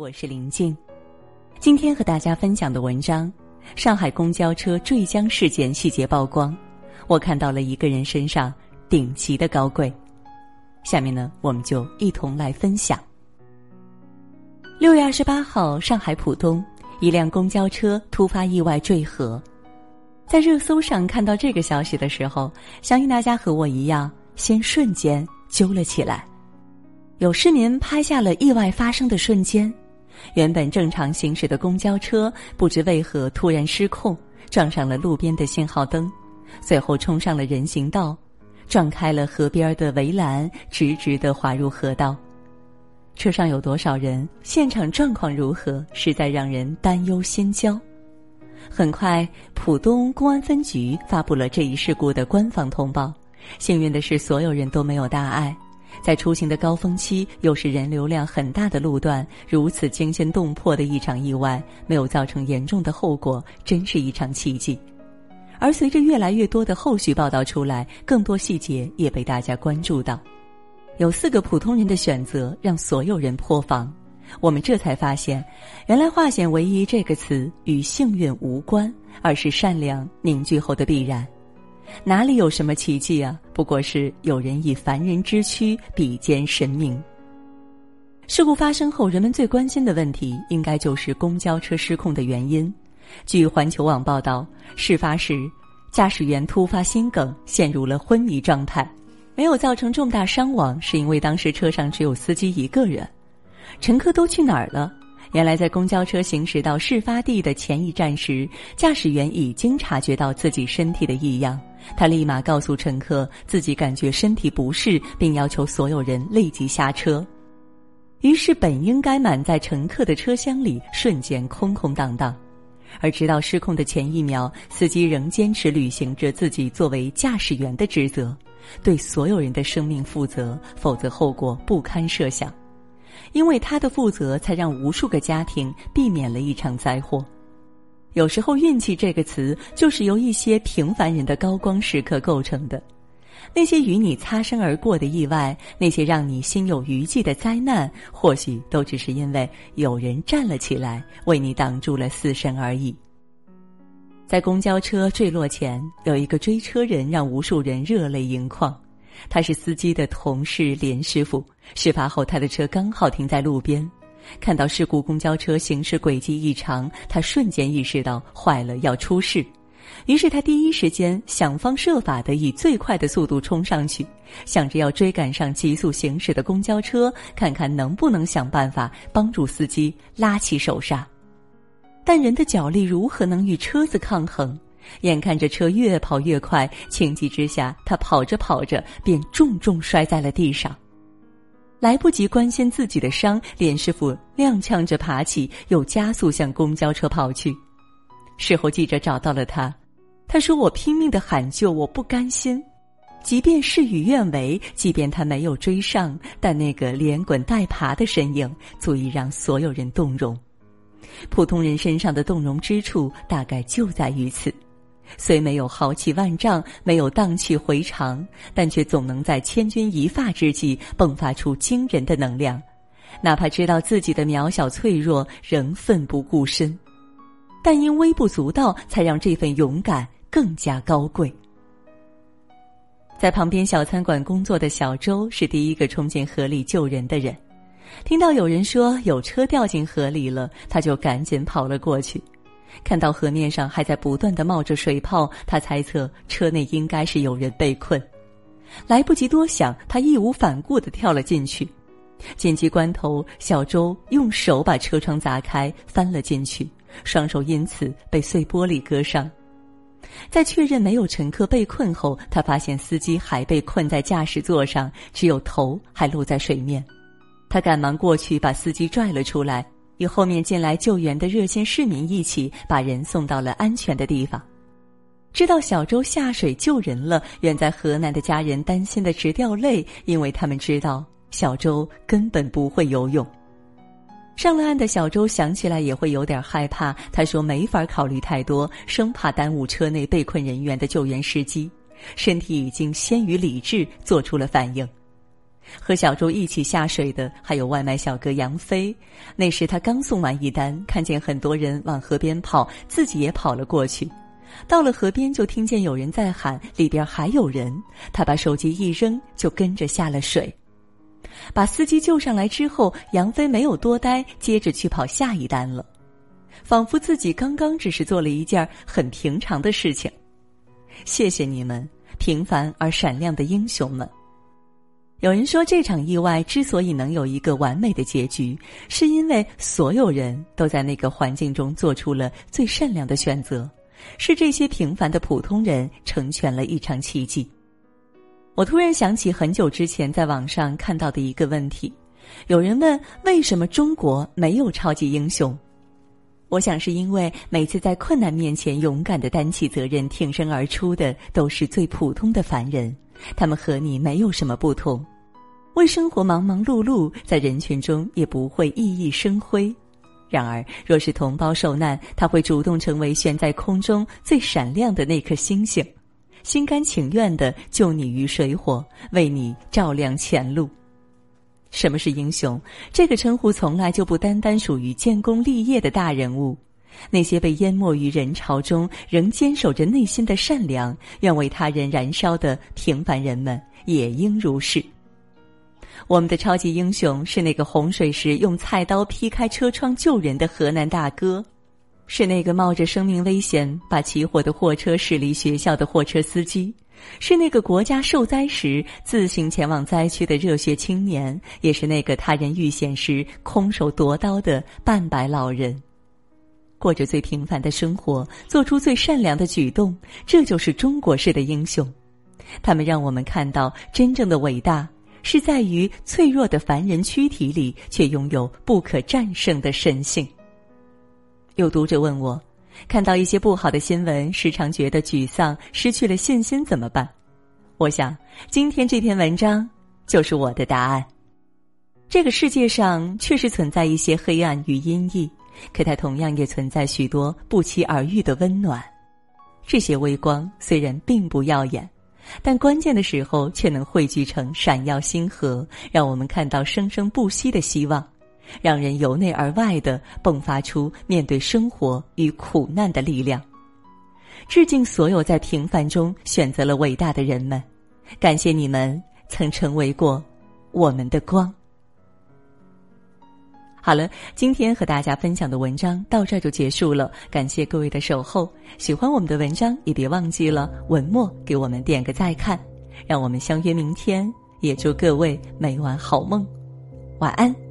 我是林静，今天和大家分享的文章：上海公交车坠江事件细节曝光，我看到了一个人身上顶级的高贵。下面呢，我们就一同来分享。六月二十八号，上海浦东一辆公交车突发意外坠河，在热搜上看到这个消息的时候，相信大家和我一样，先瞬间揪了起来。有市民拍下了意外发生的瞬间。原本正常行驶的公交车不知为何突然失控，撞上了路边的信号灯，随后冲上了人行道，撞开了河边的围栏，直直的滑入河道。车上有多少人？现场状况如何？实在让人担忧心焦。很快，浦东公安分局发布了这一事故的官方通报。幸运的是，所有人都没有大碍。在出行的高峰期，又是人流量很大的路段，如此惊心动魄的一场意外没有造成严重的后果，真是一场奇迹。而随着越来越多的后续报道出来，更多细节也被大家关注到。有四个普通人的选择，让所有人破防。我们这才发现，原来化险为夷这个词与幸运无关，而是善良凝聚后的必然。哪里有什么奇迹啊？不过是有人以凡人之躯比肩神明。事故发生后，人们最关心的问题应该就是公交车失控的原因。据环球网报道，事发时驾驶员突发心梗，陷入了昏迷状态，没有造成重大伤亡，是因为当时车上只有司机一个人，乘客都去哪儿了？原来，在公交车行驶到事发地的前一站时，驾驶员已经察觉到自己身体的异样。他立马告诉乘客自己感觉身体不适，并要求所有人立即下车。于是，本应该满载乘客的车厢里瞬间空空荡荡。而直到失控的前一秒，司机仍坚持履行着自己作为驾驶员的职责，对所有人的生命负责，否则后果不堪设想。因为他的负责，才让无数个家庭避免了一场灾祸。有时候，运气这个词就是由一些平凡人的高光时刻构成的。那些与你擦身而过的意外，那些让你心有余悸的灾难，或许都只是因为有人站了起来，为你挡住了死神而已。在公交车坠落前，有一个追车人让无数人热泪盈眶。他是司机的同事林师傅。事发后，他的车刚好停在路边，看到事故公交车行驶轨迹异常，他瞬间意识到坏了，要出事。于是他第一时间想方设法的以最快的速度冲上去，想着要追赶上急速行驶的公交车，看看能不能想办法帮助司机拉起手刹。但人的脚力如何能与车子抗衡？眼看着车越跑越快，情急之下，他跑着跑着便重重摔在了地上。来不及关心自己的伤，连师傅踉跄着爬起，又加速向公交车跑去。事后记者找到了他，他说：“我拼命的喊救，我不甘心，即便事与愿违，即便他没有追上，但那个连滚带爬的身影，足以让所有人动容。普通人身上的动容之处，大概就在于此。”虽没有豪气万丈，没有荡气回肠，但却总能在千钧一发之际迸发出惊人的能量。哪怕知道自己的渺小脆弱，仍奋不顾身。但因微不足道，才让这份勇敢更加高贵。在旁边小餐馆工作的小周是第一个冲进河里救人的人。听到有人说有车掉进河里了，他就赶紧跑了过去。看到河面上还在不断的冒着水泡，他猜测车内应该是有人被困。来不及多想，他义无反顾的跳了进去。紧急关头，小周用手把车窗砸开，翻了进去，双手因此被碎玻璃割伤。在确认没有乘客被困后，他发现司机还被困在驾驶座上，只有头还露在水面。他赶忙过去把司机拽了出来。与后面进来救援的热心市民一起，把人送到了安全的地方。知道小周下水救人了，远在河南的家人担心的直掉泪，因为他们知道小周根本不会游泳。上了岸的小周想起来也会有点害怕，他说没法考虑太多，生怕耽误车内被困人员的救援时机，身体已经先于理智做出了反应。和小周一起下水的还有外卖小哥杨飞。那时他刚送完一单，看见很多人往河边跑，自己也跑了过去。到了河边，就听见有人在喊：“里边还有人！”他把手机一扔，就跟着下了水。把司机救上来之后，杨飞没有多待，接着去跑下一单了，仿佛自己刚刚只是做了一件很平常的事情。谢谢你们，平凡而闪亮的英雄们。有人说，这场意外之所以能有一个完美的结局，是因为所有人都在那个环境中做出了最善良的选择，是这些平凡的普通人成全了一场奇迹。我突然想起很久之前在网上看到的一个问题：有人问为什么中国没有超级英雄？我想是因为每次在困难面前勇敢的担起责任、挺身而出的都是最普通的凡人。他们和你没有什么不同，为生活忙忙碌碌，在人群中也不会熠熠生辉。然而，若是同胞受难，他会主动成为悬在空中最闪亮的那颗星星，心甘情愿的救你于水火，为你照亮前路。什么是英雄？这个称呼从来就不单单属于建功立业的大人物。那些被淹没于人潮中，仍坚守着内心的善良，愿为他人燃烧的平凡人们，也应如是。我们的超级英雄是那个洪水时用菜刀劈开车窗救人的河南大哥，是那个冒着生命危险把起火的货车驶离学校的货车司机，是那个国家受灾时自行前往灾区的热血青年，也是那个他人遇险时空手夺刀的半百老人。过着最平凡的生活，做出最善良的举动，这就是中国式的英雄。他们让我们看到，真正的伟大是在于脆弱的凡人躯体里，却拥有不可战胜的神性。有读者问我，看到一些不好的新闻，时常觉得沮丧，失去了信心，怎么办？我想，今天这篇文章就是我的答案。这个世界上确实存在一些黑暗与阴翳。可它同样也存在许多不期而遇的温暖，这些微光虽然并不耀眼，但关键的时候却能汇聚成闪耀星河，让我们看到生生不息的希望，让人由内而外的迸发出面对生活与苦难的力量。致敬所有在平凡中选择了伟大的人们，感谢你们曾成为过我们的光。好了，今天和大家分享的文章到这就结束了，感谢各位的守候。喜欢我们的文章，也别忘记了文末给我们点个再看，让我们相约明天。也祝各位每晚好梦，晚安。